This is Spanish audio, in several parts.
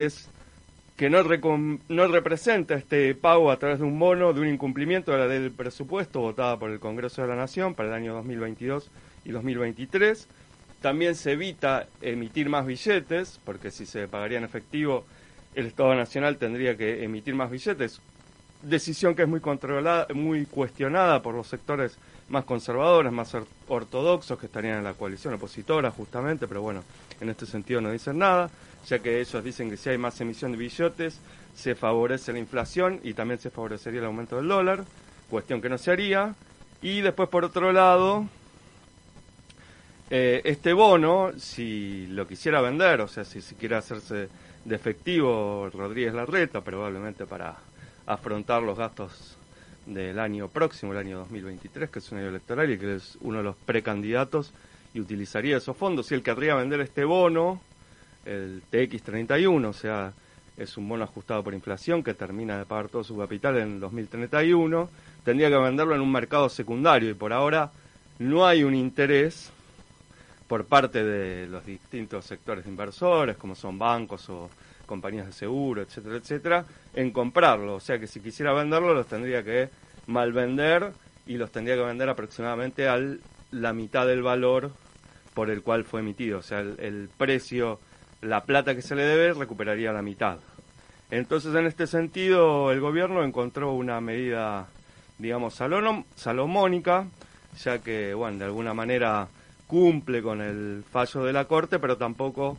es que no, no representa este pago a través de un bono de un incumplimiento de la ley del presupuesto votada por el Congreso de la Nación para el año 2022 y 2023. También se evita emitir más billetes, porque si se pagaría en efectivo, el Estado Nacional tendría que emitir más billetes. Decisión que es muy controlada, muy cuestionada por los sectores más conservadores, más ortodoxos, que estarían en la coalición opositora justamente, pero bueno, en este sentido no dicen nada ya que ellos dicen que si hay más emisión de billetes se favorece la inflación y también se favorecería el aumento del dólar, cuestión que no se haría. Y después, por otro lado, eh, este bono, si lo quisiera vender, o sea, si, si quiere hacerse de efectivo Rodríguez Larreta, probablemente para afrontar los gastos del año próximo, el año 2023, que es un año electoral y que es uno de los precandidatos, y utilizaría esos fondos. Si él querría vender este bono, el TX31, o sea, es un bono ajustado por inflación que termina de pagar todo su capital en 2031, tendría que venderlo en un mercado secundario y por ahora no hay un interés por parte de los distintos sectores inversores, como son bancos o compañías de seguro, etcétera, etcétera, en comprarlo. O sea que si quisiera venderlo los tendría que mal vender y los tendría que vender aproximadamente a la mitad del valor por el cual fue emitido. O sea, el precio la plata que se le debe recuperaría la mitad. Entonces, en este sentido, el gobierno encontró una medida, digamos, salomónica, ya que, bueno, de alguna manera cumple con el fallo de la Corte, pero tampoco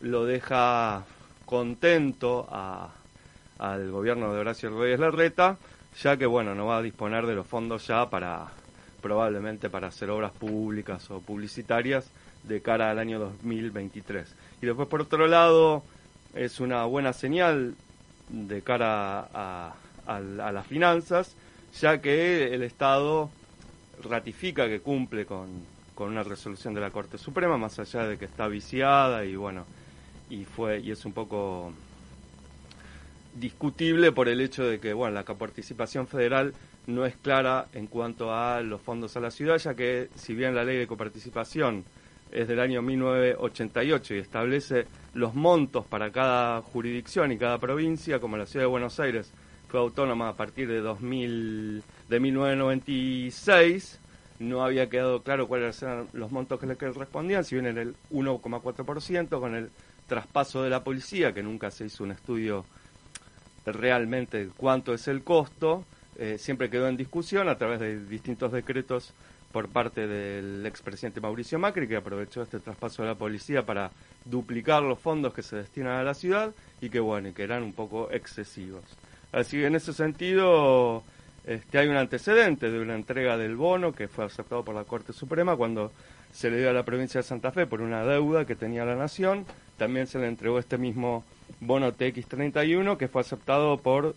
lo deja contento al gobierno de Horacio Rodríguez Larreta, ya que, bueno, no va a disponer de los fondos ya para, probablemente para hacer obras públicas o publicitarias de cara al año 2023. Y después, por otro lado, es una buena señal de cara a, las finanzas, ya que el Estado ratifica que cumple con, una resolución de la Corte Suprema, más allá de que está viciada y bueno, y fue y es un poco discutible por el hecho de que bueno, la coparticipación federal no es clara en cuanto a los fondos a la ciudad, ya que si bien la ley de coparticipación es del año 1988 y establece los montos para cada jurisdicción y cada provincia, como la ciudad de Buenos Aires fue autónoma a partir de 2000, de 1996, no había quedado claro cuáles eran los montos que le correspondían, si bien en el 1,4% con el traspaso de la policía, que nunca se hizo un estudio realmente cuánto es el costo, eh, siempre quedó en discusión a través de distintos decretos por parte del expresidente Mauricio Macri, que aprovechó este traspaso de la policía para duplicar los fondos que se destinan a la ciudad y que, bueno, que eran un poco excesivos. Así que en ese sentido este, hay un antecedente de una entrega del bono que fue aceptado por la Corte Suprema cuando se le dio a la provincia de Santa Fe por una deuda que tenía la nación. También se le entregó este mismo bono TX31 que fue aceptado por,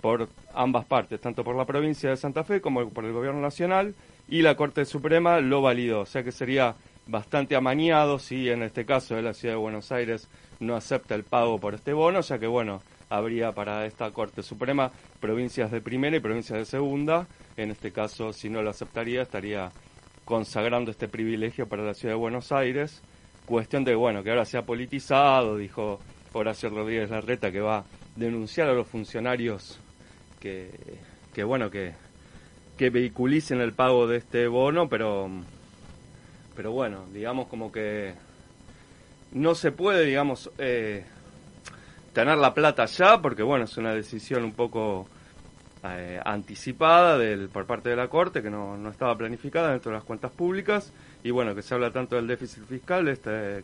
por ambas partes, tanto por la provincia de Santa Fe como por el gobierno nacional y la Corte Suprema lo validó. O sea que sería bastante amañado si en este caso de la Ciudad de Buenos Aires no acepta el pago por este bono, ya que bueno, habría para esta Corte Suprema provincias de primera y provincias de segunda. En este caso, si no lo aceptaría, estaría consagrando este privilegio para la Ciudad de Buenos Aires. Cuestión de, bueno, que ahora se ha politizado, dijo Horacio Rodríguez Larreta, que va a denunciar a los funcionarios que, que bueno, que que vehiculicen el pago de este bono, pero, pero bueno, digamos como que no se puede, digamos, eh, tener la plata ya, porque bueno, es una decisión un poco eh, anticipada del, por parte de la Corte, que no, no estaba planificada dentro de las cuentas públicas, y bueno, que se habla tanto del déficit fiscal, este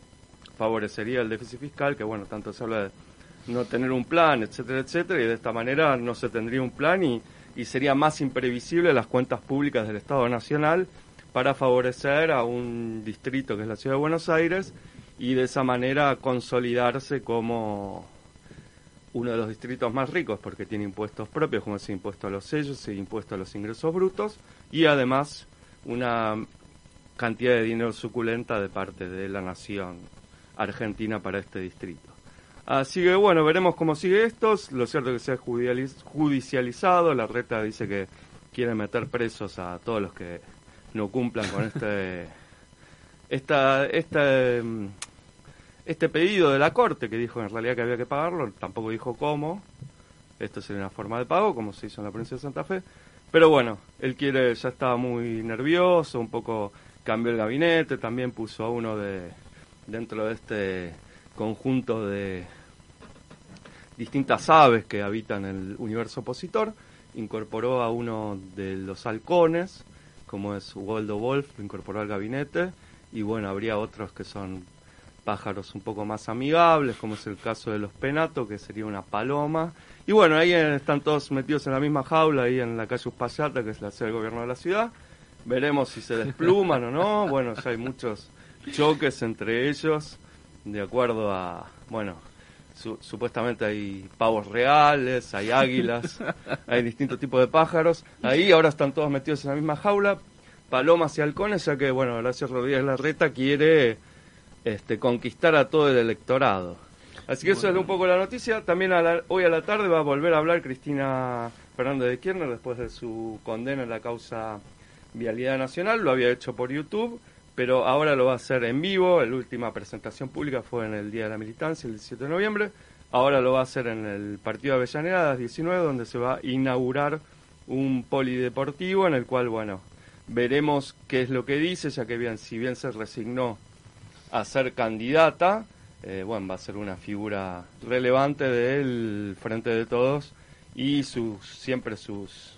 favorecería el déficit fiscal, que bueno, tanto se habla de no tener un plan, etcétera, etcétera, y de esta manera no se tendría un plan y y sería más imprevisible las cuentas públicas del Estado Nacional para favorecer a un distrito que es la Ciudad de Buenos Aires y de esa manera consolidarse como uno de los distritos más ricos porque tiene impuestos propios como ese impuesto a los sellos, ese impuesto a los ingresos brutos y además una cantidad de dinero suculenta de parte de la nación argentina para este distrito. Así que bueno, veremos cómo sigue esto. Lo cierto es que se ha judicializado. La reta dice que quiere meter presos a todos los que no cumplan con este esta, esta, este pedido de la Corte, que dijo en realidad que había que pagarlo, tampoco dijo cómo, esto sería una forma de pago, como se hizo en la provincia de Santa Fe, pero bueno, él quiere, ya estaba muy nervioso, un poco cambió el gabinete, también puso a uno de dentro de este conjunto de distintas aves que habitan el universo opositor, incorporó a uno de los halcones, como es Waldo Wolf, lo incorporó al gabinete, y bueno, habría otros que son pájaros un poco más amigables, como es el caso de los penatos, que sería una paloma. Y bueno, ahí están todos metidos en la misma jaula, ahí en la calle Uspallata, que es la sede del gobierno de la ciudad. Veremos si se despluman o no. Bueno, ya hay muchos choques entre ellos, de acuerdo a, bueno, supuestamente hay pavos reales, hay águilas, hay distintos tipos de pájaros. Ahí ahora están todos metidos en la misma jaula, palomas y halcones, ya que, bueno, Horacio Rodríguez Larreta quiere este, conquistar a todo el electorado. Así que eso es un poco la noticia. También hoy a la tarde va a volver a hablar Cristina Fernández de Kirchner después de su condena en la causa Vialidad Nacional. Lo había hecho por YouTube, pero ahora lo va a hacer en vivo. La última presentación pública fue en el Día de la Militancia, el 17 de noviembre. Ahora lo va a hacer en el Partido de Avellaneda, a las 19, donde se va a inaugurar un polideportivo en el cual, bueno, veremos qué es lo que dice, ya que bien, si bien se resignó a ser candidata, eh, bueno, va a ser una figura relevante del Frente de Todos y sus, siempre sus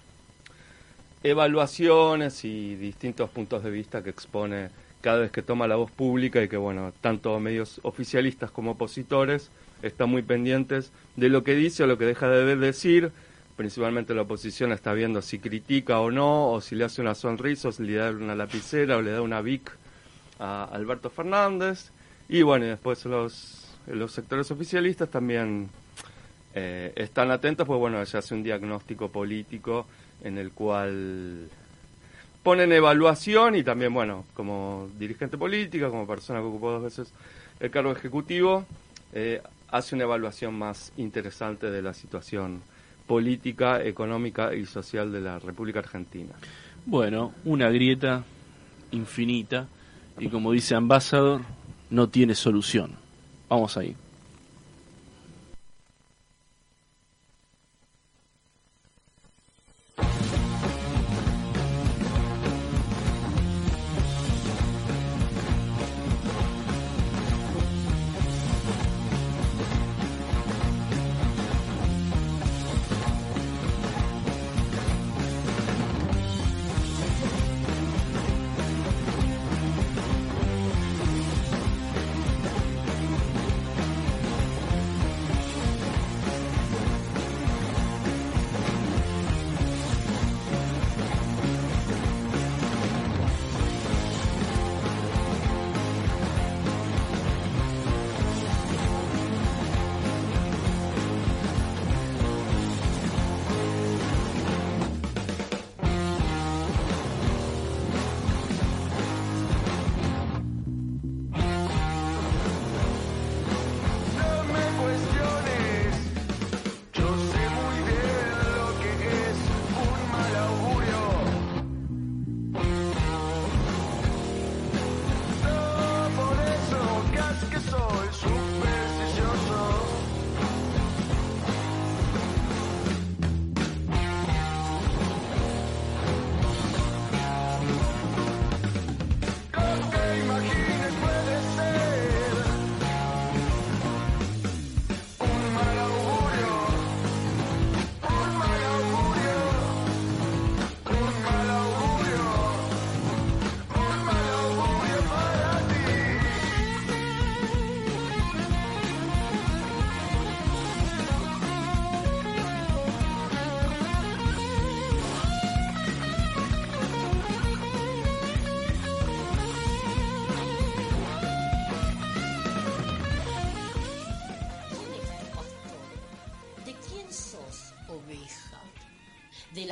evaluaciones y distintos puntos de vista que expone cada vez que toma la voz pública y que, bueno, tanto medios oficialistas como opositores están muy pendientes de lo que dice o lo que deja de decir. Principalmente la oposición está viendo si critica o no, o si le hace una sonrisa, o si le da una lapicera o le da una Vic a Alberto Fernández. Y bueno, y después los, los sectores oficialistas también eh, están atentos, pues bueno, se hace un diagnóstico político en el cual ponen evaluación y también, bueno, como dirigente política, como persona que ocupó dos veces el cargo ejecutivo, eh, hace una evaluación más interesante de la situación política, económica y social de la República Argentina. Bueno, una grieta infinita y como dice Ambassador, no tiene solución. Vamos ahí.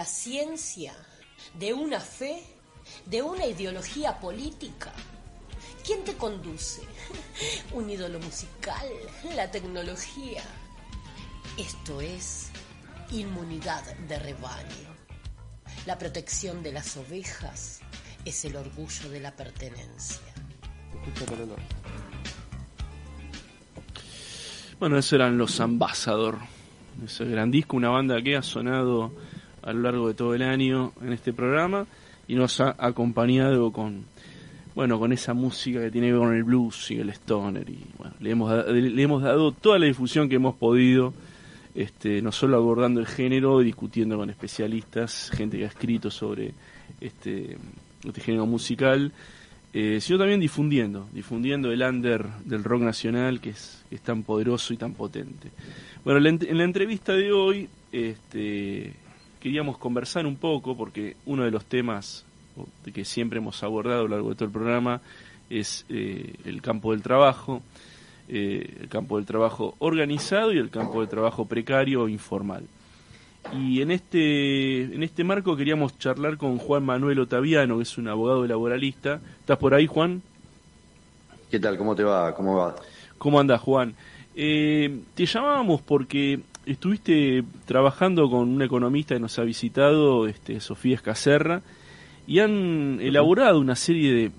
Ciencia, de una fe, de una ideología política. ¿Quién te conduce? Un ídolo musical, la tecnología. Esto es inmunidad de rebaño. La protección de las ovejas es el orgullo de la pertenencia. Bueno, esos eran los Ambassador, ese gran disco, una banda que ha sonado a lo largo de todo el año en este programa y nos ha acompañado con bueno con esa música que tiene que ver con el blues y el stoner y bueno, le hemos, le hemos dado toda la difusión que hemos podido este, no solo abordando el género discutiendo con especialistas, gente que ha escrito sobre este, este género musical, eh, sino también difundiendo, difundiendo el under del rock nacional que es, es tan poderoso y tan potente. Bueno, en la entrevista de hoy este, queríamos conversar un poco, porque uno de los temas que siempre hemos abordado a lo largo de todo el programa es eh, el campo del trabajo, eh, el campo del trabajo organizado y el campo del trabajo precario o informal. Y en este, en este marco queríamos charlar con Juan Manuel Otaviano, que es un abogado laboralista. ¿Estás por ahí, Juan? ¿Qué tal? ¿Cómo te va? ¿Cómo va? ¿Cómo andas, Juan? Eh, te llamábamos porque estuviste trabajando con un economista que nos ha visitado, este, Sofía Escacerra, y han elaborado una serie de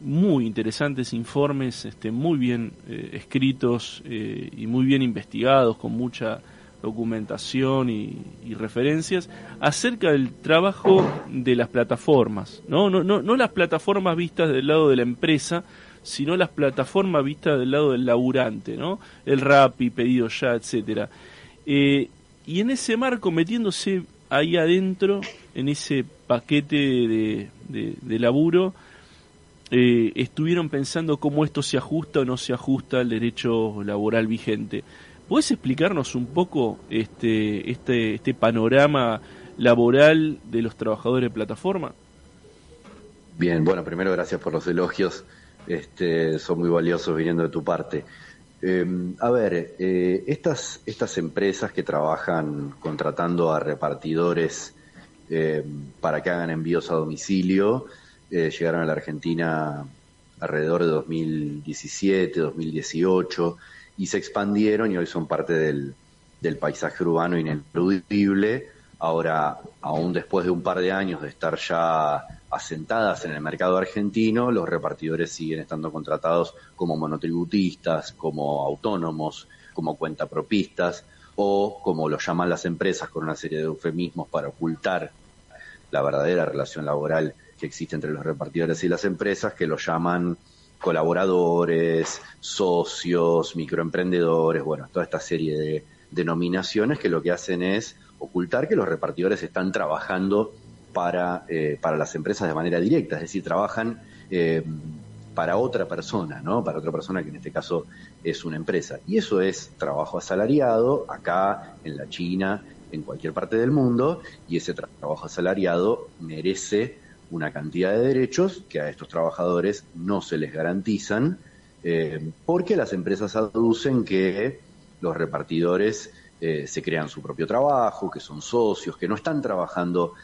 muy interesantes informes, este, muy bien eh, escritos eh, y muy bien investigados, con mucha documentación y, referencias acerca del trabajo de las plataformas, ¿no? No, no, no las plataformas vistas del lado de la empresa, sino las plataformas vistas del lado del laburante, ¿no? El y Pedido Ya, etcétera. Eh, y en ese marco, metiéndose ahí adentro, en ese paquete de, de, laburo, eh, estuvieron pensando cómo esto se ajusta o no se ajusta al derecho laboral vigente. ¿Puedes explicarnos un poco este, este, este panorama laboral de los trabajadores de plataforma? Bien, bueno, primero gracias por los elogios, este, son muy valiosos viniendo de tu parte. Em, a ver, eh, estas, estas empresas que trabajan contratando a repartidores em, para que hagan envíos a domicilio, eh, llegaron a la Argentina alrededor de 2017, 2018 y se expandieron y hoy son parte del, del paisaje urbano ineludible. Ahora, aún después de un par de años de estar ya asentadas en el mercado argentino, los repartidores siguen estando contratados como monotributistas, como autónomos, como cuentapropistas o como lo llaman las empresas con una serie de eufemismos para ocultar la verdadera relación laboral que existe entre los repartidores y las empresas, que lo llaman colaboradores, socios, microemprendedores, bueno, toda esta serie de denominaciones que lo que hacen es ocultar que los repartidores están trabajando para, eh, para las empresas de manera directa, es decir, trabajan eh, para otra persona, ¿no? Para otra persona que en este caso es una empresa. Y eso es trabajo asalariado acá, en la China, en cualquier parte del mundo, y ese trabajo asalariado merece una cantidad de derechos que a estos trabajadores no se les garantizan, eh, porque las empresas aducen que los repartidores eh, se crean su propio trabajo, que son socios, que no están trabajando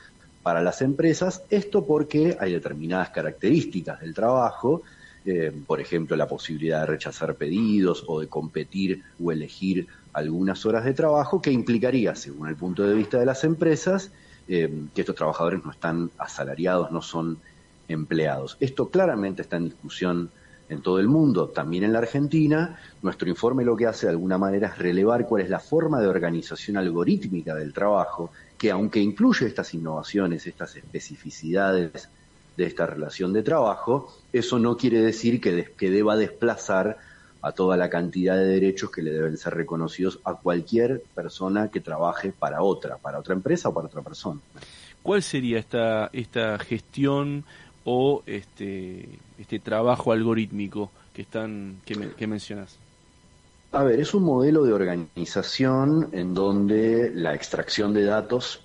para las empresas, esto porque hay determinadas características del trabajo, eh, por ejemplo, la posibilidad de rechazar pedidos o de competir o elegir algunas horas de trabajo, que implicaría, según el punto de vista de las empresas, eh, que estos trabajadores no están asalariados, no son empleados. Esto claramente está en discusión en todo el mundo, también en la Argentina. Nuestro informe lo que hace de alguna manera es relevar cuál es la forma de organización algorítmica del trabajo, que aunque incluye estas innovaciones, estas especificidades de esta relación de trabajo, eso no quiere decir que, que deba desplazar a toda la cantidad de derechos que le deben ser reconocidos a cualquier persona que trabaje para otra, para otra empresa o para otra persona. ¿Cuál sería esta, esta gestión o este, este trabajo algorítmico que, están, que, mencionas? A ver, es un modelo de organización en donde la extracción de datos,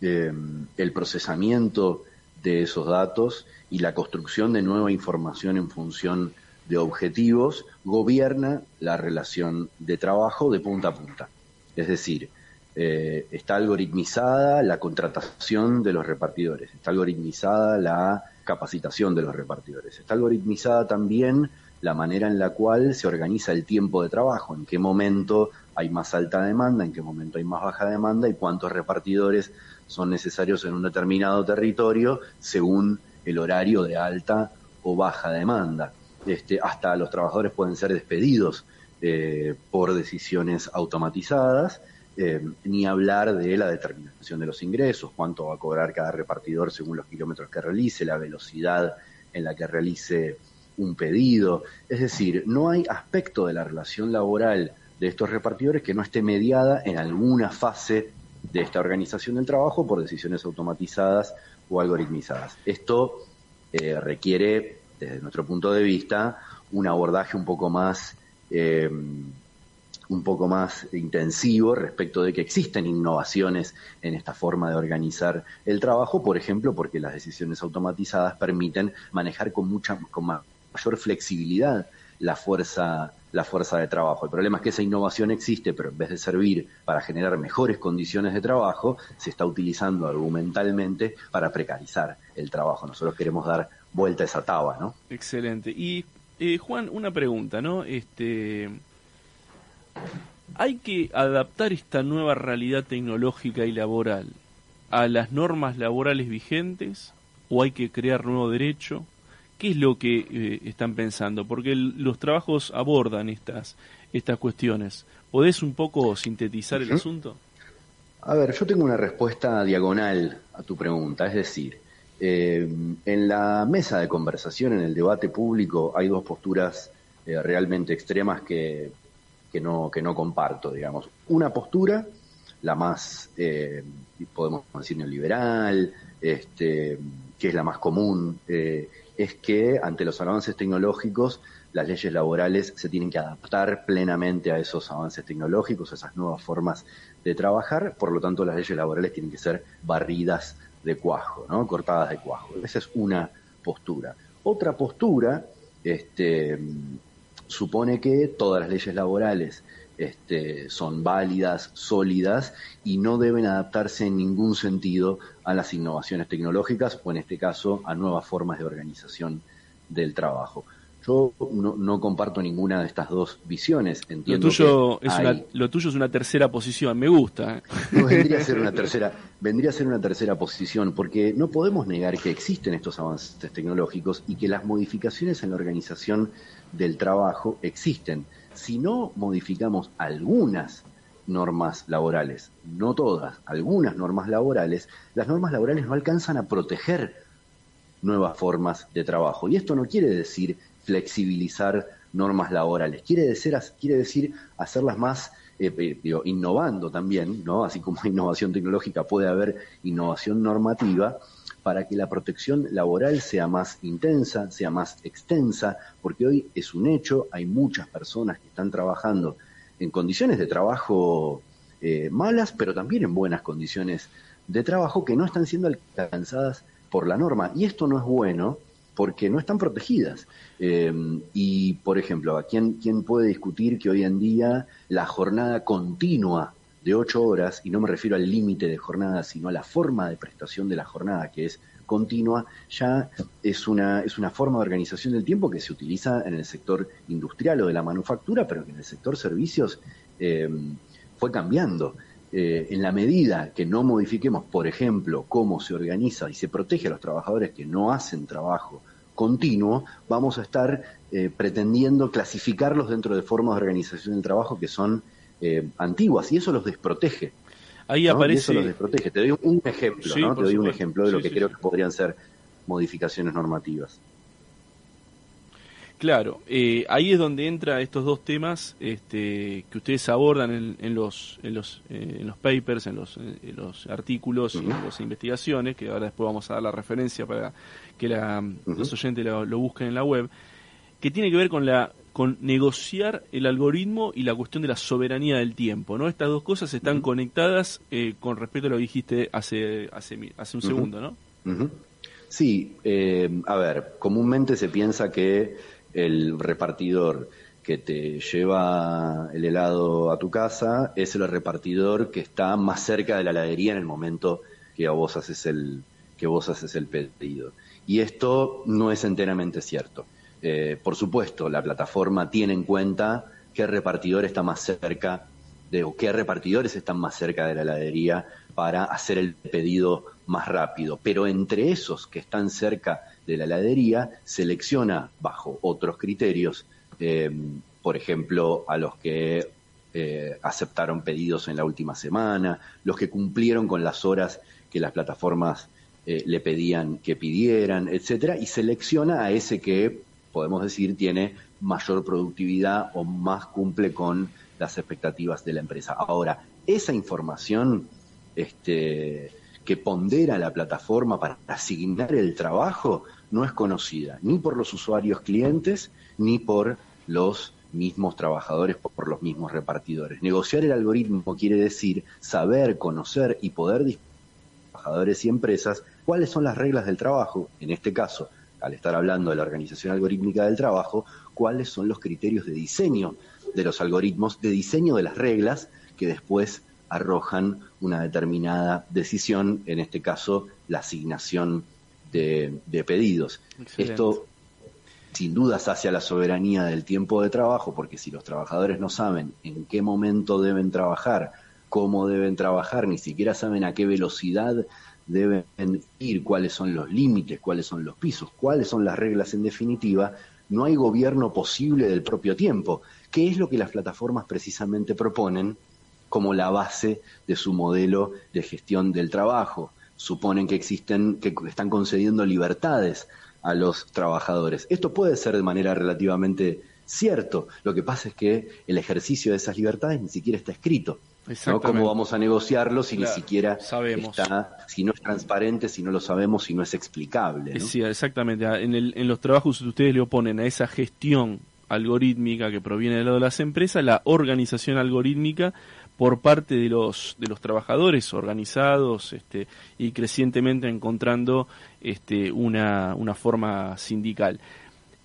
eh, el procesamiento de esos datos y la construcción de nueva información en función de objetivos gobierna la relación de trabajo de punta a punta. Es decir, eh, está algoritmizada la contratación de los repartidores, está algoritmizada la capacitación de los repartidores, está algoritmizada también la manera en la cual se organiza el tiempo de trabajo, en qué momento hay más alta demanda, en qué momento hay más baja demanda y cuántos repartidores son necesarios en un determinado territorio según el horario de alta o baja demanda. Este, hasta los trabajadores pueden ser despedidos eh, por decisiones automatizadas, eh, ni hablar de la determinación de los ingresos, cuánto va a cobrar cada repartidor según los kilómetros que realice, la velocidad en la que realice un pedido. Es decir, no hay aspecto de la relación laboral de estos repartidores que no esté mediada en alguna fase de esta organización del trabajo por decisiones automatizadas o algoritmizadas. Esto eh, requiere, desde nuestro punto de vista, un abordaje un poco más eh, un poco más intensivo respecto de que existen innovaciones en esta forma de organizar el trabajo, por ejemplo, porque las decisiones automatizadas permiten manejar con mucha con mayor flexibilidad la fuerza la fuerza de trabajo. El problema es que esa innovación existe, pero en vez de servir para generar mejores condiciones de trabajo, se está utilizando argumentalmente para precarizar el trabajo. Nosotros queremos dar vuelta a esa taba, ¿no? Excelente. Y eh, Juan, una pregunta, ¿no? Este, ¿Hay que adaptar esta nueva realidad tecnológica y laboral a las normas laborales vigentes o hay que crear nuevo derecho? ¿Qué es lo que eh, están pensando? Porque los trabajos abordan estas, estas cuestiones. ¿Podés un poco sintetizar el asunto? A ver, yo tengo una respuesta diagonal a tu pregunta, es decir, eh, en la mesa de conversación, en el debate público, hay dos posturas eh, realmente extremas que, que, no, que no comparto, digamos. Una postura, la más, eh, podemos decir, neoliberal, este, que es la más común, es que ante los avances tecnológicos, las leyes laborales se tienen que adaptar plenamente a esos avances tecnológicos, a esas nuevas formas de trabajar, por lo tanto las leyes laborales tienen que ser barridas de cuajo, ¿no? cortadas de cuajo. Esa es una postura. Otra postura este, supone que todas las leyes laborales este, son válidas, sólidas y no deben adaptarse en ningún sentido a las innovaciones tecnológicas o en este caso a nuevas formas de organización del trabajo. Yo no, comparto ninguna de estas dos visiones. Entiendo lo, tuyo es una, lo tuyo es una tercera posición, me gusta. vendría a ser una tercera, vendría a ser una tercera posición, porque no podemos negar que existen estos avances tecnológicos y que las modificaciones en la organización del trabajo existen. Si no modificamos algunas normas laborales, no todas, algunas normas laborales, las normas laborales no alcanzan a proteger nuevas formas de trabajo. Y esto no quiere decir flexibilizar normas laborales. Quiere decir, hacerlas más, eh, eh, innovando también, ¿no? Así como hay innovación tecnológica, puede haber innovación normativa para que la protección laboral sea más intensa, sea más extensa, porque hoy es un hecho, hay muchas personas que están trabajando en condiciones de trabajo eh, malas, pero también en buenas condiciones de trabajo que no están siendo alcanzadas por la norma. Y esto no es bueno porque no están protegidas. Eh, y, por ejemplo, ¿quién, ¿quién puede discutir que hoy en día la jornada continua de ocho horas, y no me refiero al límite de jornada, sino a la forma de prestación de la jornada, que es continua, ya es una, es una forma de organización del tiempo que se utiliza en el sector industrial o de la manufactura, pero que en el sector servicios eh, fue cambiando. Eh, en la medida que no modifiquemos, por ejemplo, cómo se organiza y se protege a los trabajadores que no hacen trabajo continuo, vamos a estar eh, pretendiendo clasificarlos dentro de formas de organización del trabajo que son eh, antiguas y eso los desprotege. Ahí aparece. eso los desprotege. Te doy un ejemplo, ¿no? Te doy un ejemplo de lo que creo que podrían ser modificaciones normativas. Claro, eh, ahí es donde entra estos dos temas este, que ustedes abordan en, los, en, los, en los papers, en los, los artículos y en las investigaciones, que ahora después vamos a dar la referencia para que la, los oyentes lo, busquen en la web, que tiene que ver con la con negociar el algoritmo y la cuestión de la soberanía del tiempo, ¿no? Estas dos cosas están conectadas eh, con respecto a lo que dijiste hace hace, hace un segundo, ¿no? Sí, eh, a ver, comúnmente se piensa que el repartidor que te lleva el helado a tu casa es el repartidor que está más cerca de la heladería en el momento que vos haces el que vos haces el pedido. Y esto no es enteramente cierto. Eh, por supuesto, la plataforma tiene en cuenta qué repartidor está más cerca de, o qué repartidores están más cerca de la heladería para hacer el pedido más rápido. Pero entre esos que están cerca de la heladería, selecciona bajo otros criterios, eh, por ejemplo, a los que eh, aceptaron pedidos en la última semana, los que cumplieron con las horas que las plataformas eh, le pedían que pidieran, etcétera, y selecciona a ese que podemos decir tiene mayor productividad o más cumple con las expectativas de la empresa. Ahora, esa información este, que pondera la plataforma para asignar el trabajo no es conocida ni por los usuarios clientes ni por los mismos trabajadores por los mismos repartidores. Negociar el algoritmo quiere decir saber, conocer y poder trabajadores y empresas cuáles son las reglas del trabajo, en este caso, al estar hablando de la organización algorítmica del trabajo, cuáles son los criterios de diseño de los algoritmos, de diseño de las reglas que después arrojan una determinada decisión, en este caso la asignación de, pedidos. Esto sin dudas hacia la soberanía del tiempo de trabajo, porque si los trabajadores no saben en qué momento deben trabajar, cómo deben trabajar, ni siquiera saben a qué velocidad deben ir, cuáles son los límites, cuáles son los pisos, cuáles son las reglas en definitiva, no hay gobierno posible del propio tiempo, que es lo que las plataformas precisamente proponen como la base de su modelo de gestión del trabajo. Suponen que existen, que están concediendo libertades a los trabajadores. Esto puede ser de manera relativamente cierto. Lo que pasa es que el ejercicio de esas libertades ni siquiera está escrito. ¿no? ¿Cómo vamos a negociarlo si ni siquiera sabemos. está, si no es transparente, si no lo sabemos, si no es explicable? Sí, exactamente. Ah, en, el, en los trabajos ustedes le oponen a esa gestión algorítmica que proviene de lado de las empresas, la organización algorítmica por parte de los de los trabajadores organizados este, y crecientemente encontrando este, una, una forma sindical.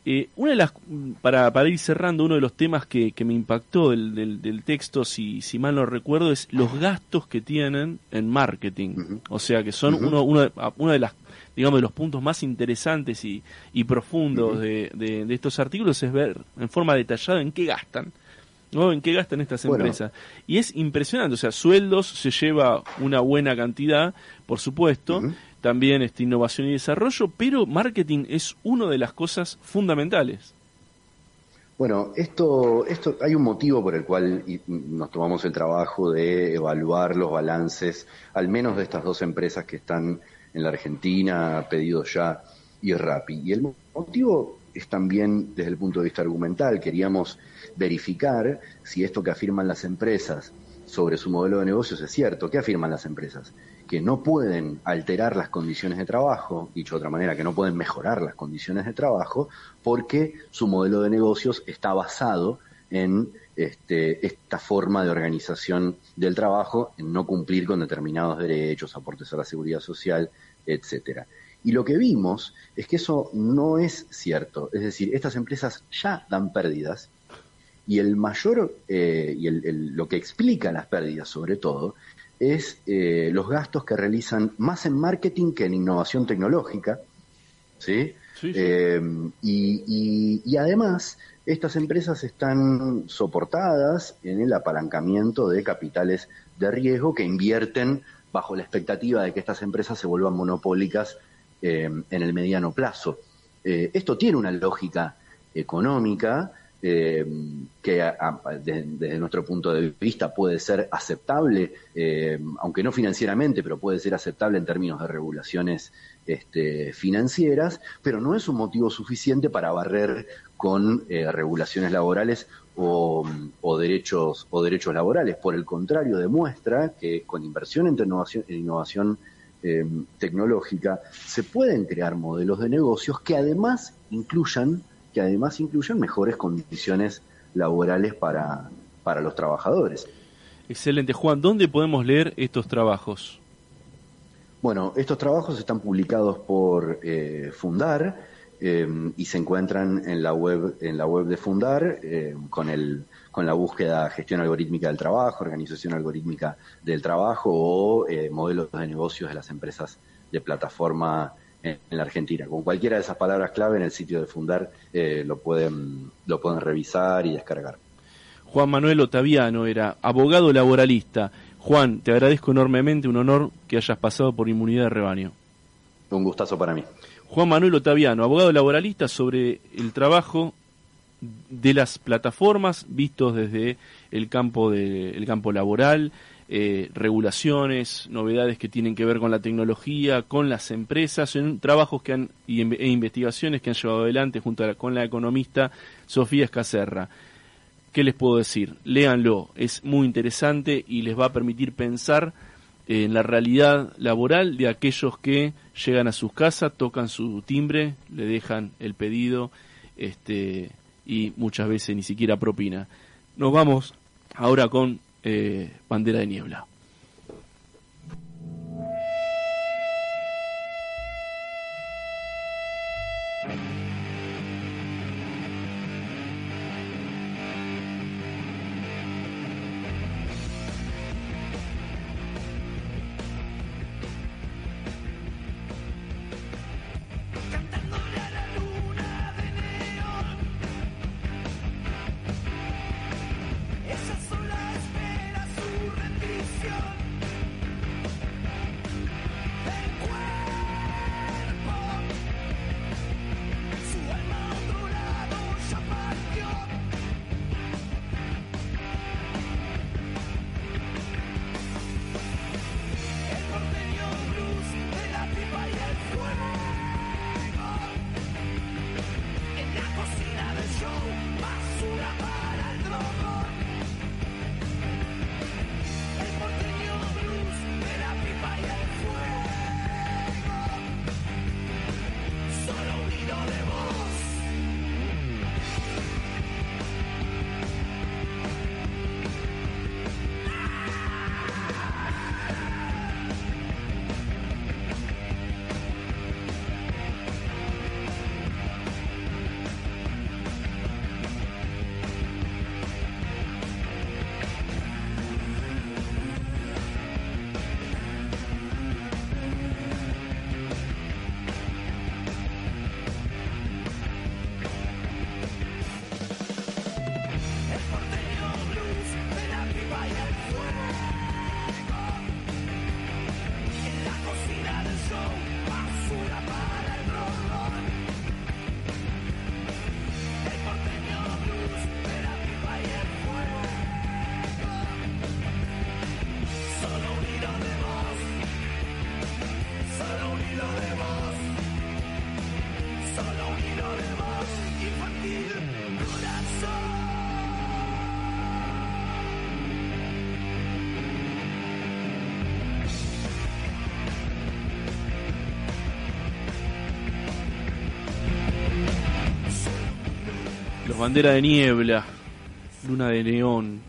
Eh, una de las, para, para ir cerrando, uno de los temas que, que me impactó del, del, texto, si, si mal no recuerdo, es los gastos que tienen en marketing. O sea, que son uno, uno, de, uno de las digamos, de los puntos más interesantes y, y profundos de, de, estos artículos es ver en forma detallada en qué gastan. ¿No? ¿En qué gastan estas empresas? Y es impresionante, o sea, sueldos se lleva una buena cantidad, por supuesto, también este, innovación y desarrollo, pero marketing es una de las cosas fundamentales. Bueno, esto, esto hay un motivo por el cual nos tomamos el trabajo de evaluar los balances, al menos de estas dos empresas que están en la Argentina, Pedido Ya y Rappi. Y el motivo es también desde el punto de vista argumental. Queríamos verificar si esto que afirman las empresas sobre su modelo de negocios es cierto. ¿Qué afirman las empresas? Que no pueden alterar las condiciones de trabajo, dicho de otra manera, que no pueden mejorar las condiciones de trabajo, porque su modelo de negocios está basado en este, esta forma de organización del trabajo, en no cumplir con determinados derechos, aportes a la seguridad social, etcétera. Y lo que vimos es que eso no es cierto. Es decir, estas empresas ya dan pérdidas y el mayor, eh, y el, lo que explica las pérdidas sobre todo, es eh, los gastos que realizan más en marketing que en innovación tecnológica. ¿sí? Eh, y, y, además, estas empresas están soportadas en el apalancamiento de capitales de riesgo que invierten bajo la expectativa de que estas empresas se vuelvan monopólicas en el mediano plazo. esto tiene una lógica económica, eh, que desde nuestro punto de vista puede ser aceptable, eh, aunque no financieramente, pero puede ser aceptable en términos de regulaciones este, financieras, pero no es un motivo suficiente para barrer con eh, regulaciones laborales o, derechos o derechos laborales. Por el contrario, demuestra que con inversión en innovación, en innovación tecnológica se pueden crear modelos de negocios que además incluyan que además incluyan mejores condiciones laborales para, para los trabajadores. Excelente. Juan, ¿dónde podemos leer estos trabajos? Bueno, estos trabajos están publicados por eh, Fundar eh, y se encuentran en la web en la web de Fundar eh, con el con la búsqueda gestión algorítmica del trabajo, organización algorítmica del trabajo o modelos de negocios de las empresas de plataforma en la Argentina. Con cualquiera de esas palabras clave en el sitio de Fundar eh, lo, pueden, lo pueden revisar y descargar. Juan Manuel Otaviano era abogado laboralista. Juan, te agradezco enormemente, un honor que hayas pasado por inmunidad de rebaño. Un gustazo para mí. Juan Manuel Otaviano, abogado laboralista sobre el trabajo de las plataformas vistos desde el campo de, el campo laboral, eh, regulaciones, novedades que tienen que ver con la tecnología, con las empresas, en trabajos que han, e investigaciones que han llevado adelante junto con la economista Sofía Escacerra. ¿Qué les puedo decir? Léanlo, es muy interesante y les va a permitir pensar en la realidad laboral de aquellos que llegan a sus casas, tocan su timbre, le dejan el pedido este, y muchas veces ni siquiera propina. Nos vamos ahora con eh, bandera de niebla. Bandera de Niebla, Luna de Neón,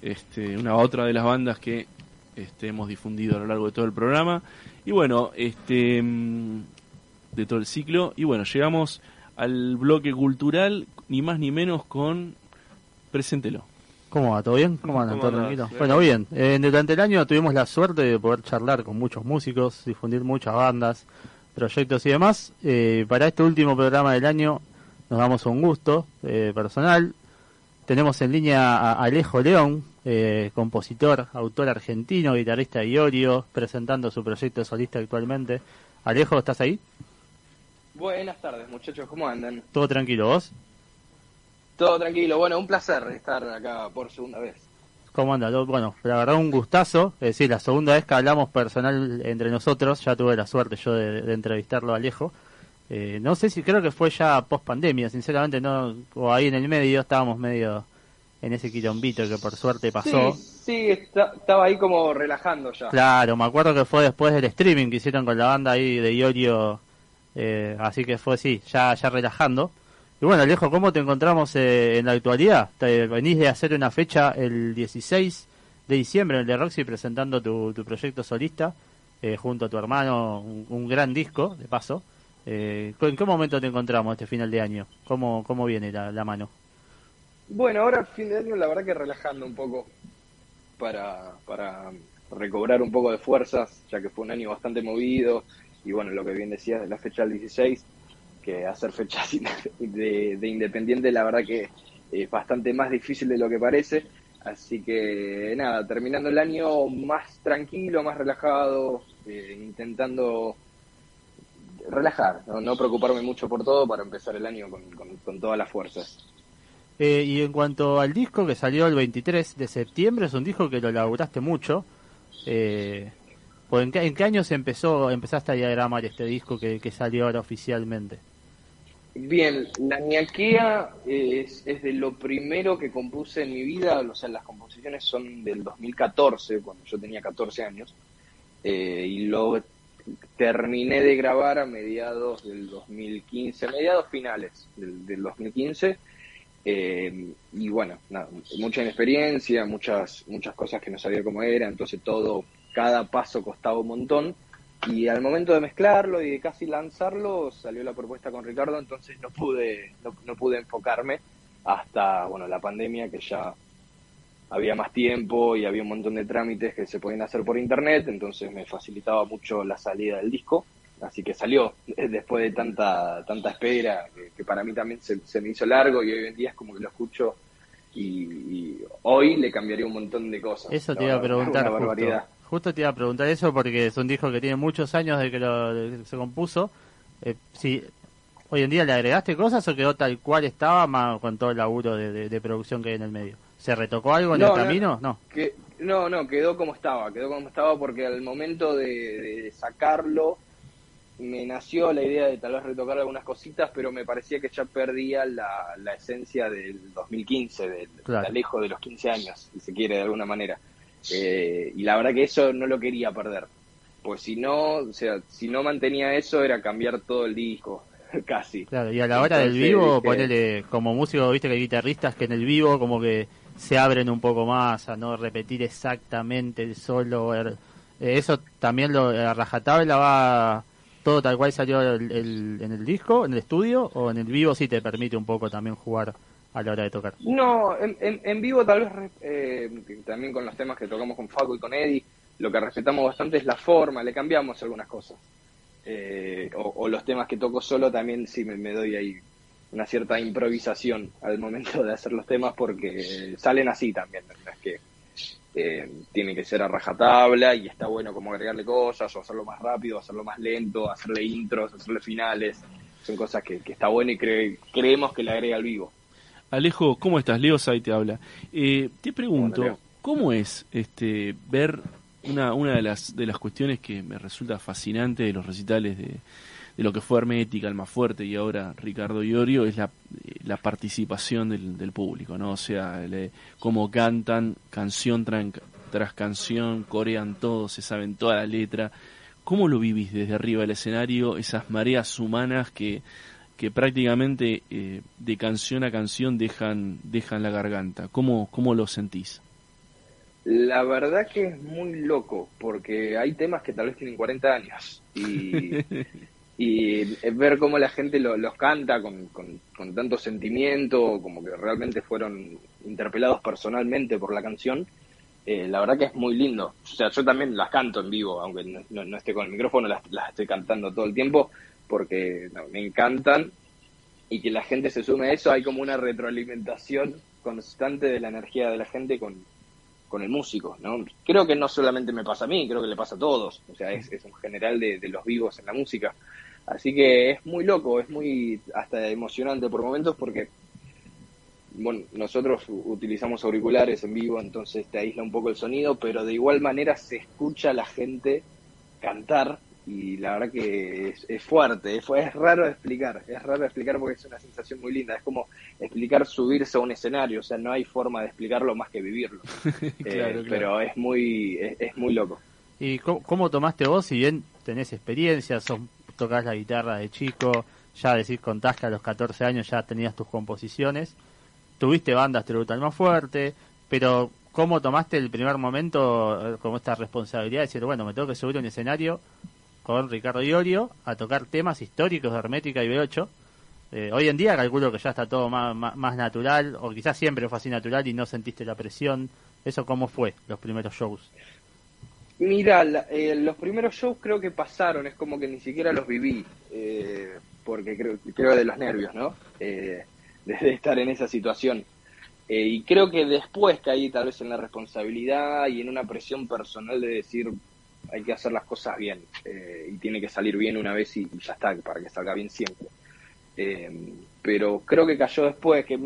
este, una otra de las bandas que este, hemos difundido a lo largo de todo el programa. Y bueno, este, mm, de todo el ciclo. Y bueno, llegamos al bloque cultural, ni más ni menos con Preséntelo. ¿Cómo va? ¿Todo bien? ¿Cómo andan? ¿Todo tranquilo? Bueno, bien. Eh, durante el año tuvimos la suerte de poder charlar con muchos músicos, difundir muchas bandas, proyectos y demás. Eh, para este último programa del año nos damos un gusto eh, personal. Tenemos en línea a Alejo León, eh, compositor, autor argentino, guitarrista de Iorio, presentando su proyecto solista actualmente. Alejo, ¿estás ahí? Buenas tardes, muchachos, ¿cómo andan? Todo tranquilo, ¿vos? Todo tranquilo, bueno, un placer estar acá por segunda vez. ¿Cómo anda? Bueno, la verdad un gustazo, es decir, la segunda vez que hablamos personal entre nosotros, ya tuve la suerte yo de, de entrevistarlo a Alejo. Eh, no sé si creo que fue ya post pandemia, sinceramente no, o ahí en el medio estábamos medio en ese quilombito que por suerte pasó. Sí, estaba ahí como relajando ya. Claro, me acuerdo que fue después del streaming que hicieron con la banda ahí de Iorio, eh, así que fue sí, ya, ya relajando. Y bueno, Alejo, ¿cómo te encontramos eh, en la actualidad? Te venís de hacer una fecha el 16 de diciembre en el de Roxy presentando tu, tu proyecto solista junto a tu hermano, un gran disco, de paso. Eh, ¿En qué momento te encontramos este final de año? ¿Cómo, cómo viene la, mano? Bueno, ahora fin de año la verdad que relajando un poco para, para recobrar un poco de fuerzas, ya que fue un año bastante movido y bueno, lo que bien decías de la fecha del 16, que hacer fechas de, de Independiente la verdad que es bastante más difícil de lo que parece, así que nada, terminando el año más tranquilo, más relajado, eh, intentando relajar, ¿no? preocuparme mucho por todo para empezar el año con, con, todas las fuerzas. Eh, y en cuanto al disco que salió el 23 de septiembre, es un disco que lo laburaste mucho. Eh, pues, ¿en, qué, ¿En qué año se empezó, empezaste a diagramar este disco que, que salió ahora oficialmente? Bien, la ñaquea es, es, de lo primero que compuse en mi vida, o sea, las composiciones son del 2014, cuando yo tenía 14 años, eh, y lo terminé de grabar a mediados del 2015, mediados finales del, del 2015, eh, y bueno, mucha inexperiencia, muchas, muchas cosas que no sabía cómo era, entonces todo, cada paso costaba un montón, y al momento de mezclarlo y de casi lanzarlo salió la propuesta con Ricardo entonces no pude no, no, pude enfocarme hasta bueno la pandemia que ya había más tiempo y había un montón de trámites que se podían hacer por internet entonces me facilitaba mucho la salida del disco así que salió después de tanta tanta espera que, que para mí también se, se, me hizo largo y hoy en día es como que lo escucho y, y hoy le cambiaría un montón de cosas eso te iba a preguntar una barbaridad justo. Justo te iba a preguntar eso porque es un disco que tiene muchos años de que, lo, de que se compuso. Eh, si hoy en día le agregaste cosas o quedó tal cual estaba más con todo el laburo de, de, de producción que hay en el medio. ¿Se retocó algo en no, el camino? No. Que, no, no, quedó como estaba. Quedó como estaba porque al momento de, de, sacarlo me nació la idea de tal vez retocar algunas cositas, pero me parecía que ya perdía la, la esencia del 2015, del, claro. del alejo de los 15 años, si se quiere de alguna manera. Eh, y la verdad que eso no lo quería perder. Pues si no, o sea, si no mantenía eso era cambiar todo el disco, casi. Claro, y a la hora Entonces, del vivo, dije... ponele, como músico, viste que hay guitarristas que en el vivo como que se abren un poco más a no repetir exactamente el solo. Eh, eso también lo, a rajatabla va todo tal cual salió el, en el disco, en el estudio, o en el vivo sí te permite un poco también jugar a la hora de tocar? No, en, en, vivo tal vez eh, también con los temas que tocamos con Facu y con Eddie, lo que respetamos bastante es la forma, le cambiamos algunas cosas. Eh, o, o, los temas que toco solo también sí me, me, doy ahí una cierta improvisación al momento de hacer los temas porque salen así también, es que eh, tiene que ser a rajatabla y está bueno como agregarle cosas o hacerlo más rápido, hacerlo más lento, hacerle intros, hacerle finales, son cosas que, que está bueno y cre creemos que le agrega al vivo. Alejo, ¿cómo estás? Leo Sai te habla. Eh, te pregunto, Hola, ¿cómo es este ver una, una de las de las cuestiones que me resulta fascinante de los recitales de, de lo que fue Hermética, el más fuerte y ahora Ricardo Iorio es la, la participación del, del, público, ¿no? O sea, le, cómo cantan canción tras, tras canción, corean todo, se saben toda la letra. ¿Cómo lo vivís desde arriba del escenario, esas mareas humanas que que prácticamente eh, de canción a canción dejan, dejan la garganta. ¿Cómo, ¿Cómo lo sentís? La verdad que es muy loco, porque hay temas que tal vez tienen 40 años y, y ver cómo la gente lo, los canta con, con, tanto sentimiento, como que realmente fueron interpelados personalmente por la canción, eh, la verdad que es muy lindo. O sea, yo también las canto en vivo, aunque no, no, esté con el micrófono, las, las estoy cantando todo el tiempo, porque me encantan y que la gente se sume a eso, hay como una retroalimentación constante de la energía de la gente con, con el músico, ¿no? Creo que no solamente me pasa a mí, creo que le pasa a todos, o sea, es, un general de, los vivos en la música. Así que es muy loco, es muy hasta emocionante por momentos porque, bueno, nosotros utilizamos auriculares en vivo, entonces te aísla un poco el sonido, pero de igual manera se escucha a la gente cantar y la verdad que es, es fuerte, es, es, raro explicar, es raro explicar porque es una sensación muy linda, es como explicar subirse a un escenario, o sea, no hay forma de explicarlo más que vivirlo, claro, eh, claro. pero es muy, es, es, muy loco. ¿Y cómo, cómo, tomaste vos, si bien tenés experiencia, son, tocas la guitarra de chico, ya decís, contás que a los 14 años ya tenías tus composiciones, tuviste bandas tributal más fuerte, pero ¿cómo tomaste el primer momento eh, como esta responsabilidad de decir, bueno, me tengo que subir a un escenario con Ricardo Iorio a tocar temas históricos de Hermética y B8. Eh, hoy en día calculo que ya está todo más, más, más, natural, o quizás siempre fue así natural y no sentiste la presión. ¿Eso cómo fue, los primeros shows? Mira, la, eh, los primeros shows creo que pasaron, es como que ni siquiera los viví, eh, porque creo, creo de los nervios, ¿no? Eh, de estar en esa situación. Eh, y creo que después caí tal vez en la responsabilidad y en una presión personal de decir, hay que hacer las cosas bien eh, y tiene que salir bien una vez y, y, ya está, para que salga bien siempre. Eh, pero creo que cayó después, que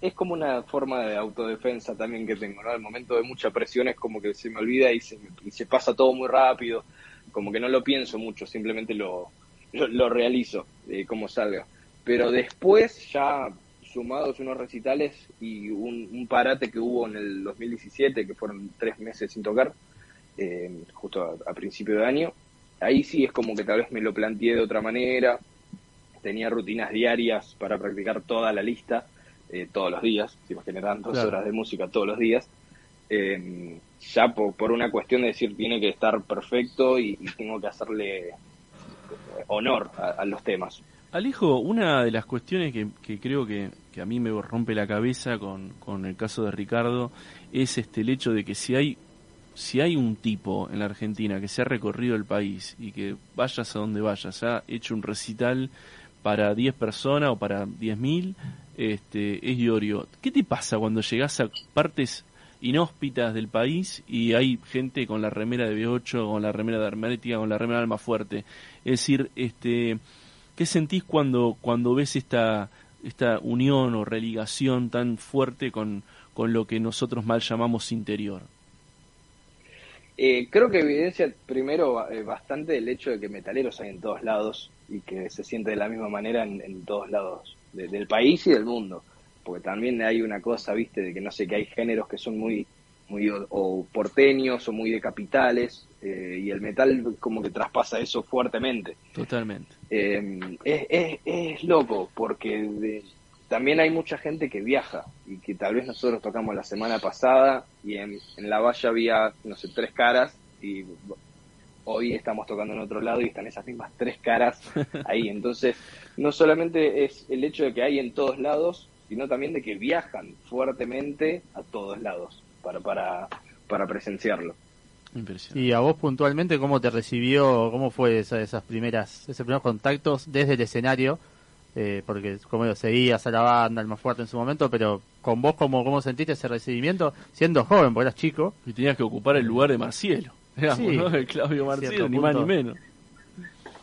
es como una forma de autodefensa también que tengo, ¿no? Al momento de mucha presión es como que se me olvida y se, y se pasa todo muy rápido, como que no lo pienso mucho, simplemente lo, lo, realizo, eh, como salga. Pero después, ya sumados unos recitales y un, parate que hubo en el 2017, que fueron tres meses sin tocar, eh, justo a principio de año, ahí sí es como que tal vez me lo planteé de otra manera, tenía rutinas diarias para practicar toda la lista eh, todos los días, si me generan dos horas de música todos los días. Eh, ya por, una cuestión de decir tiene que estar perfecto y, tengo que hacerle honor a, los temas. Alejo, una de las cuestiones que, creo que, a mí me rompe la cabeza con, con el caso de Ricardo es este el hecho de que si hay si hay un tipo en la Argentina que se ha recorrido el país y que vayas a donde vayas, ha hecho un recital para 10 personas o para 10.000 este, es Iorio. ¿Qué te pasa cuando llegas a partes inhóspitas del país y hay gente con la remera de B8, con la remera de Hermética, con la remera de Alma Fuerte? Es decir, este, ¿qué sentís cuando, cuando ves esta, esta unión o religación tan fuerte con, con lo que nosotros mal llamamos interior? Eh, creo que evidencia primero eh, bastante el hecho de que metaleros hay en todos lados y que se siente de la misma manera en, todos lados del país y del mundo. Porque también hay una cosa, viste, de que no sé, que hay géneros que son muy, muy o, porteños o muy de capitales eh, y el metal como que traspasa eso fuertemente. Totalmente. es, es, es, loco porque también hay mucha gente que viaja y que tal vez nosotros tocamos la semana pasada y en, la valla había, no sé, tres caras y hoy estamos tocando en otro lado y están esas mismas tres caras ahí. Entonces, no solamente es el hecho de que hay en todos lados, sino también de que viajan fuertemente a todos lados para, para, para presenciarlo. Y a vos puntualmente, ¿cómo te recibió, cómo fue esas primeras, esos primeros contactos desde el escenario? eh, porque como digo, seguías a la banda, el más fuerte en su momento, pero con vos, ¿cómo, cómo sentiste ese recibimiento siendo joven, porque eras chico? Y tenías que ocupar el lugar de Marcielo, El Claudio Marcielo, ni más ni menos.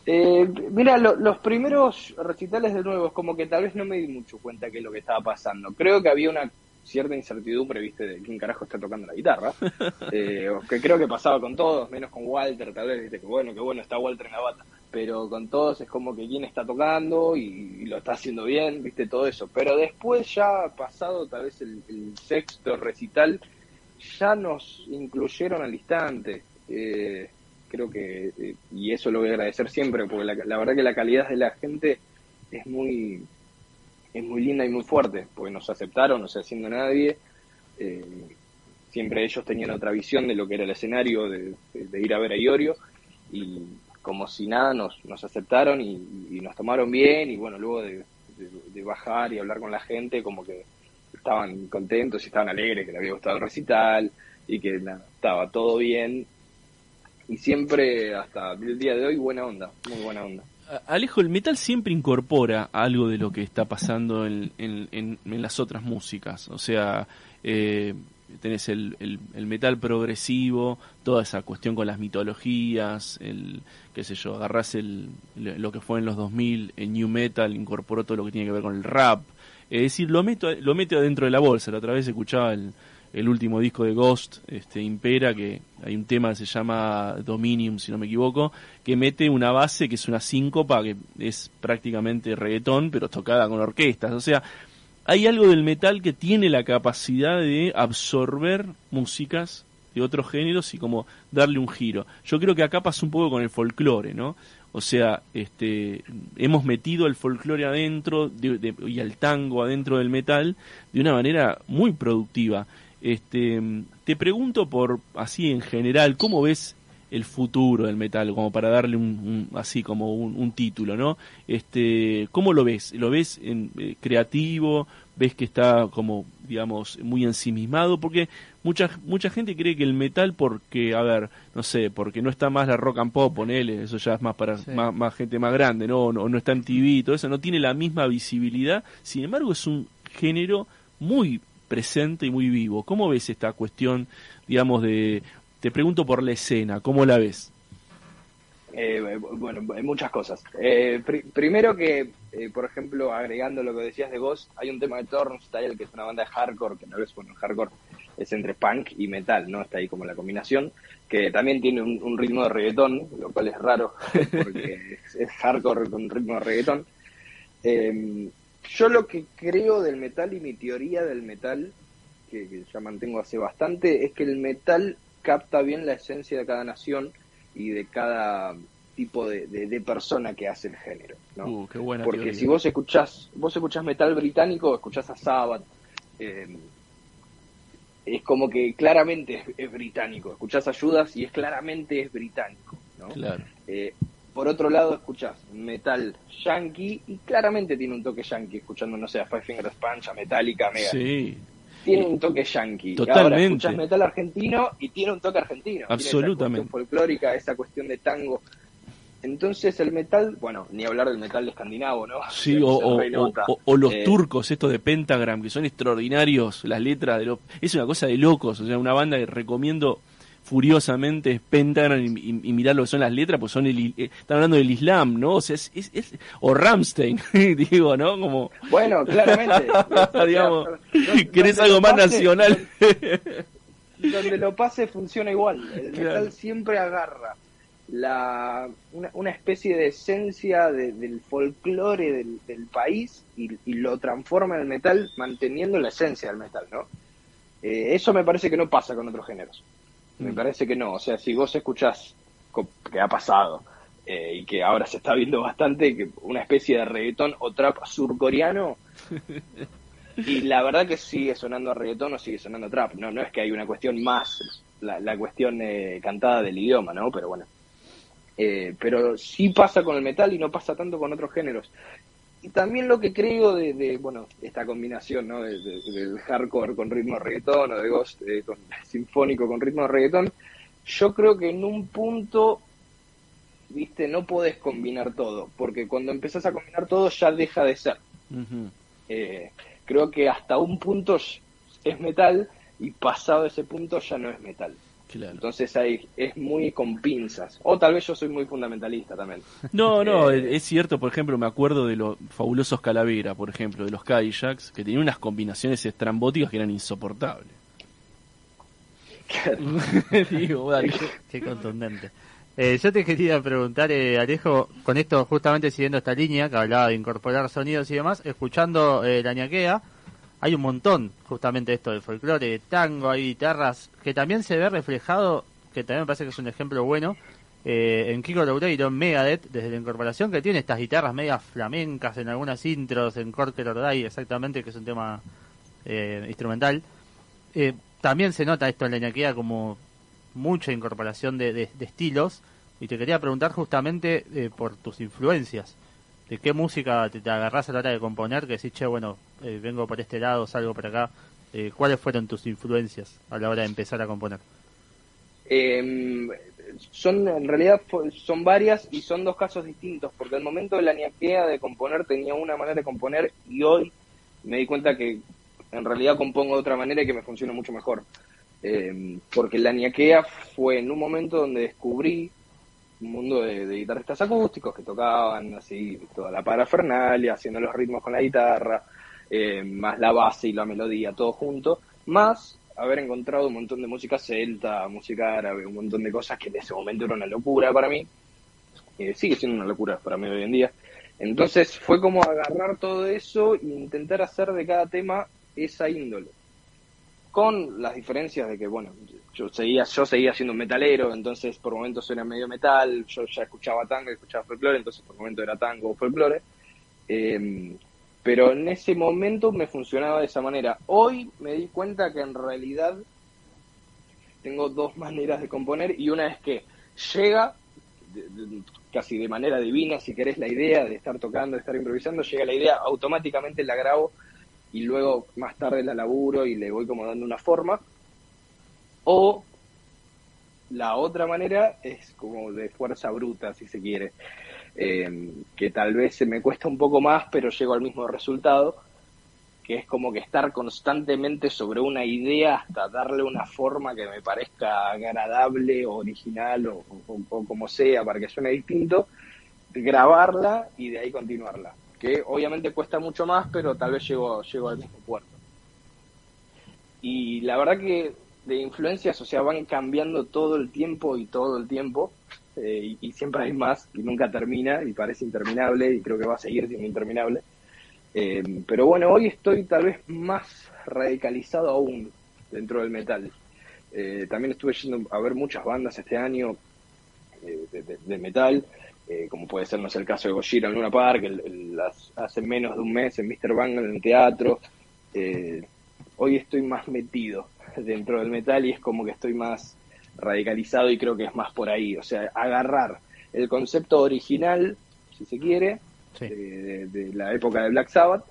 Eh, mira, los primeros recitales de nuevo es como que tal vez no me di mucho cuenta qué es lo que estaba pasando. Creo que había una cierta incertidumbre, viste, de quién carajo está tocando la guitarra, eh, que creo que pasaba con todos, menos con Walter, tal vez, viste, que bueno, que bueno, está Walter en la bata pero con todos es como que quién está tocando y, lo está haciendo bien, viste, todo eso. Pero después ya pasado tal vez el, sexto recital, ya nos incluyeron al instante. Eh, creo que, eh, y eso lo voy a agradecer siempre, porque la, verdad que la calidad de la gente es muy, es muy linda y muy fuerte, porque nos aceptaron, no sé, haciendo nadie. Eh, siempre ellos tenían otra visión de lo que era el escenario, de, ir a ver a Iorio, y, como si nada nos, nos aceptaron y, nos tomaron bien y bueno, luego de, bajar y hablar con la gente como que estaban contentos y estaban alegres, que le había gustado el recital y que estaba todo bien y siempre hasta el día de hoy buena onda, muy buena onda. Alejo, el metal siempre incorpora algo de lo que está pasando en, las otras músicas, o sea, eh, tenés el, metal progresivo, toda esa cuestión con las mitologías, el, qué sé yo, agarrás el, lo que fue en los 2000, el new metal, incorporó todo lo que tiene que ver con el rap, es decir, lo, meto, lo mete adentro de la bolsa, la otra vez escuchaba el, el último disco de Ghost, este, Impera, que hay un tema que se llama Dominium, si no me equivoco, que mete una base que es una síncopa, que es prácticamente reggaetón, pero tocada con orquestas, o sea, hay algo del metal que tiene la capacidad de absorber músicas de otros géneros y como darle un giro. Yo creo que acá pasa un poco con el folclore, ¿no? O sea, este, hemos metido el folclore adentro y el tango adentro del metal de una manera muy productiva. Este, te pregunto por así en general, ¿cómo ves el futuro del metal, como para darle un, así como un, título, ¿no? Este, ¿cómo lo ves? ¿Lo ves en, eh, creativo? ¿Ves que está como, digamos, muy ensimismado? Porque mucha mucha gente cree que el metal porque, a ver, no sé, porque no está más la rock and pop, ponele, eso ya es más para más, gente más grande, ¿no? ¿no? No está en TV, todo eso, no tiene la misma visibilidad. Sin embargo, es un género muy presente y muy vivo. ¿Cómo ves esta cuestión, digamos, de te pregunto por la escena, ¿cómo la ves? Eh, bueno, muchas cosas. Eh, primero que, eh, por ejemplo, agregando lo que decías de Ghost, hay un tema de Turnstyle, que es una banda de hardcore, que no es, bueno, hardcore es entre punk y metal, ¿no? Está ahí como la combinación, que también tiene un, ritmo de reggaetón, lo cual es raro, porque es, hardcore con ritmo de reggaetón. Yo lo que creo del metal y mi teoría del metal, que ya mantengo hace bastante, es que el metal capta bien la esencia de cada nación y de cada tipo de, de, persona que hace el género, ¿no? Uh, qué buena Porque si vos escuchás, vos escuchás metal británico, escuchás a Sabbath, eh, es como que claramente es, británico. Escuchás a Judas y es claramente es británico, ¿no? Claro. Eh, por otro lado, escuchás metal yankee y claramente tiene un toque yankee, escuchando, no sé, a Five Finger Punch, a Metallica, Mega. Sí, tiene un toque yankee. Totalmente. Ahora escuchas metal argentino y tiene un toque argentino. Absolutamente. esa folclórica, esa cuestión de tango. Entonces el metal, bueno, ni hablar del metal de escandinavo, ¿no? Sí, o, los eh, turcos, estos de Pentagram, que son extraordinarios, las letras de los... Es una cosa de locos, o sea, una banda que recomiendo furiosamente Pentagram y, mirar lo que son las letras, pues son el, eh, están hablando del Islam, ¿no? O sea, es, es, o Ramstein, digo, ¿no? Como... Bueno, claramente. Digamos, ¿querés algo más nacional? donde lo pase funciona igual. El metal siempre agarra la, una, especie de esencia del folclore del, país y, lo transforma en el metal manteniendo la esencia del metal, ¿no? Eh, eso me parece que no pasa con otros géneros. Me parece que no. O sea, si vos escuchás que ha pasado eh, y que ahora se está viendo bastante, que una especie de reggaetón o trap surcoreano, y la verdad que sigue sonando a reggaetón o sigue sonando a trap. No, no es que hay una cuestión más, la, cuestión eh, cantada del idioma, ¿no? Pero bueno. Eh, pero sí pasa con el metal y no pasa tanto con otros géneros. Y también lo que creo de, bueno, esta combinación, ¿no? del hardcore con ritmo de reggaetón o de ghost con, sinfónico con ritmo de reggaetón, yo creo que en un punto, viste, no podés combinar todo, porque cuando empezás a combinar todo ya deja de ser. Eh, creo que hasta un punto es metal y pasado ese punto ya no es metal. Entonces ahí es muy con pinzas. O tal vez yo soy muy fundamentalista también. No, no, eh, es cierto, por ejemplo, me acuerdo de los fabulosos Calavera, por ejemplo, de los Cadillacs, que tenían unas combinaciones estrambóticas que eran insoportables. qué, contundente. Eh, yo te quería preguntar, eh, Alejo, con esto justamente siguiendo esta línea que hablaba de incorporar sonidos y demás, escuchando eh, la ñaquea, hay un montón justamente esto del folclore, de tango, hay guitarras, que también se ve reflejado, que también me parece que es un ejemplo bueno, eh, en Kiko Loureiro, en Megadeth, desde la incorporación, que tiene estas guitarras medias flamencas en algunas intros, en Corte Lordai, exactamente, que es un tema eh, instrumental. Eh, también se nota esto en la ñaquea como mucha incorporación de, de, estilos, y te quería preguntar justamente por tus influencias de qué música te, agarras a la hora de componer, que decís, che, bueno, eh, vengo por este lado, salgo por acá. Eh, ¿Cuáles fueron tus influencias a la hora de empezar a componer? Em, son en realidad son varias y son dos casos distintos, porque al momento de la niaquea de componer tenía una manera de componer y hoy me di cuenta que en realidad compongo de otra manera y que me funciona mucho mejor. Em, porque la niaquea fue en un momento donde descubrí un mundo de, guitarristas acústicos que tocaban así toda la parafernalia, haciendo los ritmos con la guitarra, eh, más la base y la melodía, todo junto, más haber encontrado un montón de música celta, música árabe, un montón de cosas que en ese momento era una locura para mí, eh, sigue siendo una locura para mí hoy en día. Entonces fue como agarrar todo eso e intentar hacer de cada tema esa índole. Con las diferencias de que, bueno, yo seguía, yo seguía siendo un metalero, entonces por momentos era medio metal, yo ya escuchaba tango, escuchaba folclore, entonces por momentos era tango o folclore. Em, pero en ese momento me funcionaba de esa manera. Hoy me di cuenta que en realidad tengo dos maneras de componer y una es que llega casi de manera divina, si querés la idea de estar tocando, de estar improvisando, llega la idea, automáticamente la grabo y luego más tarde la laburo y le voy como dando una forma o la otra manera es como de fuerza bruta, si se quiere, eh, que tal vez se me cuesta un poco más, pero llego al mismo resultado. que es como que estar constantemente sobre una idea hasta darle una forma que me parezca agradable o original o, o como sea para que suene distinto, grabarla y de ahí continuarla. Que obviamente cuesta mucho más, pero tal vez llego, llego al mismo puerto. Y la verdad que de influencias, o sea, van cambiando todo el tiempo y todo el tiempo. Eh, y, siempre hay más y nunca termina y parece interminable y creo que va a seguir siendo interminable. Eh, pero bueno, hoy estoy tal vez más radicalizado aún dentro del metal. Eh, también estuve yendo a ver muchas bandas este año de, metal, como puede ser, no sé, el caso de Gojira en Luna Park, hace menos de un mes en Mr. Bang en el teatro. hoy estoy más metido dentro del metal y es como que estoy más radicalizado y creo que es más por ahí, o sea, agarrar el concepto original, si se quiere, de, la época de Black Sabbath,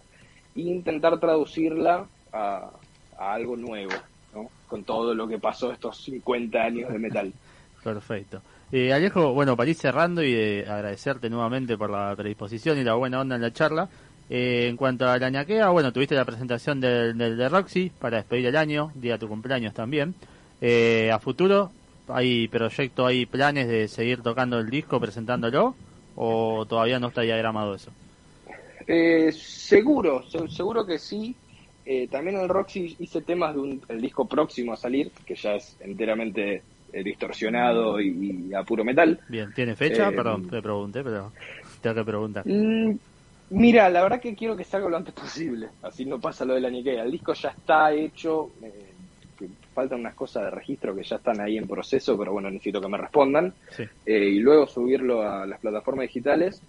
e intentar traducirla a, algo nuevo, ¿no? con todo lo que pasó estos 50 años de metal. Perfecto. Eh, Alejo, bueno, para ir cerrando y de agradecerte nuevamente por la predisposición y la buena onda en la charla, eh, en cuanto a la ñaquea, bueno, tuviste la presentación del, de Roxy para despedir el año, día de tu cumpleaños también. Eh, a futuro, ¿hay proyecto, hay planes de seguir tocando el disco, presentándolo? ¿O todavía no está diagramado eso? Eh, seguro, seguro que sí. también en el Roxy hice temas de disco próximo a salir, que ya es enteramente distorsionado y, a puro metal. Bien, ¿tiene fecha? Perdón, te pregunté, pero tengo que preguntar. Mm, Mira, la verdad que quiero que salga lo antes posible, así no pasa lo de la Nikkei. El disco ya está hecho, eh, faltan unas cosas de registro que ya están ahí en proceso, pero bueno, necesito que me respondan. Eh, y luego subirlo a las plataformas digitales.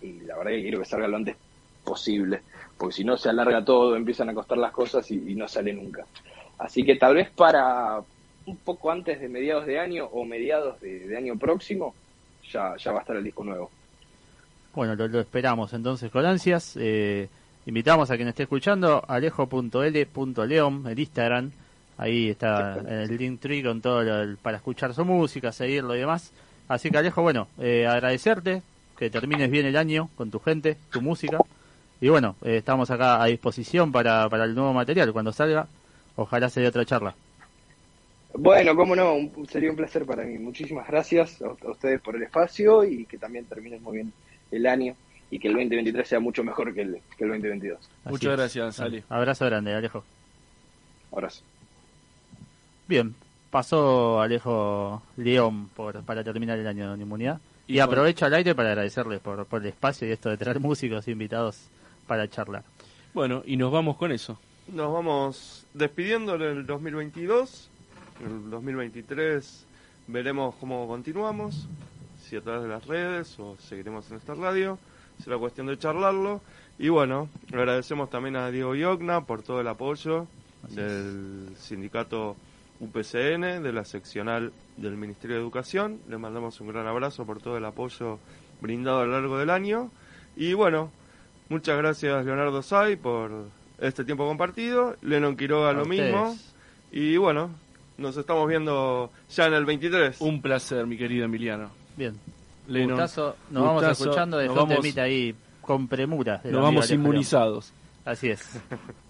Y la verdad que quiero que salga lo antes posible, porque si no se alarga todo, empiezan a costar las cosas y, no sale nunca. Así que tal vez para un poco antes de mediados de año o mediados de, año próximo, ya, ya va a estar el disco nuevo. Bueno, lo, esperamos entonces con ansias. Eh, invitamos a quien esté escuchando, alejo.l.leon, el Instagram. Ahí está el link tree con todo para escuchar su música, seguirlo y demás. Así que Alejo, bueno, eh, agradecerte, que termines bien el año con tu gente, tu música. Y bueno, eh, estamos acá a disposición para, para el nuevo material. Cuando salga, ojalá se dé otra charla. Bueno, cómo no, sería un placer para mí. Muchísimas gracias a, a ustedes por el espacio y que también terminen muy bien el año y que el 2023 sea mucho mejor que el, que el 2022. Muchas gracias, Ali. Abrazo grande, Alejo. Abrazo. Bien, pasó Alejo León por, para terminar el año de inmunidad. Y, aprovecho al aire para agradecerles por, por el espacio y esto de traer músicos invitados para charlar. Bueno, y nos vamos con eso. Nos vamos despidiendo en el 2022. El 2023 veremos cómo continuamos a través de las redes o seguiremos en esta radio. Será cuestión de charlarlo. Y bueno, agradecemos también a Diego Yogna por todo el apoyo del sindicato UPCN, de la seccional del Ministerio de Educación. Le mandamos un gran abrazo por todo el apoyo brindado a lo largo del año. Y bueno, muchas gracias Leonardo Say por este tiempo compartido. Lennon Quiroga lo mismo. Y bueno, nos estamos viendo ya en el 23. Un placer, mi querido Emiliano. Bien. nos vamos escuchando de vamos, ahí con premura. nos vamos inmunizados. Así es.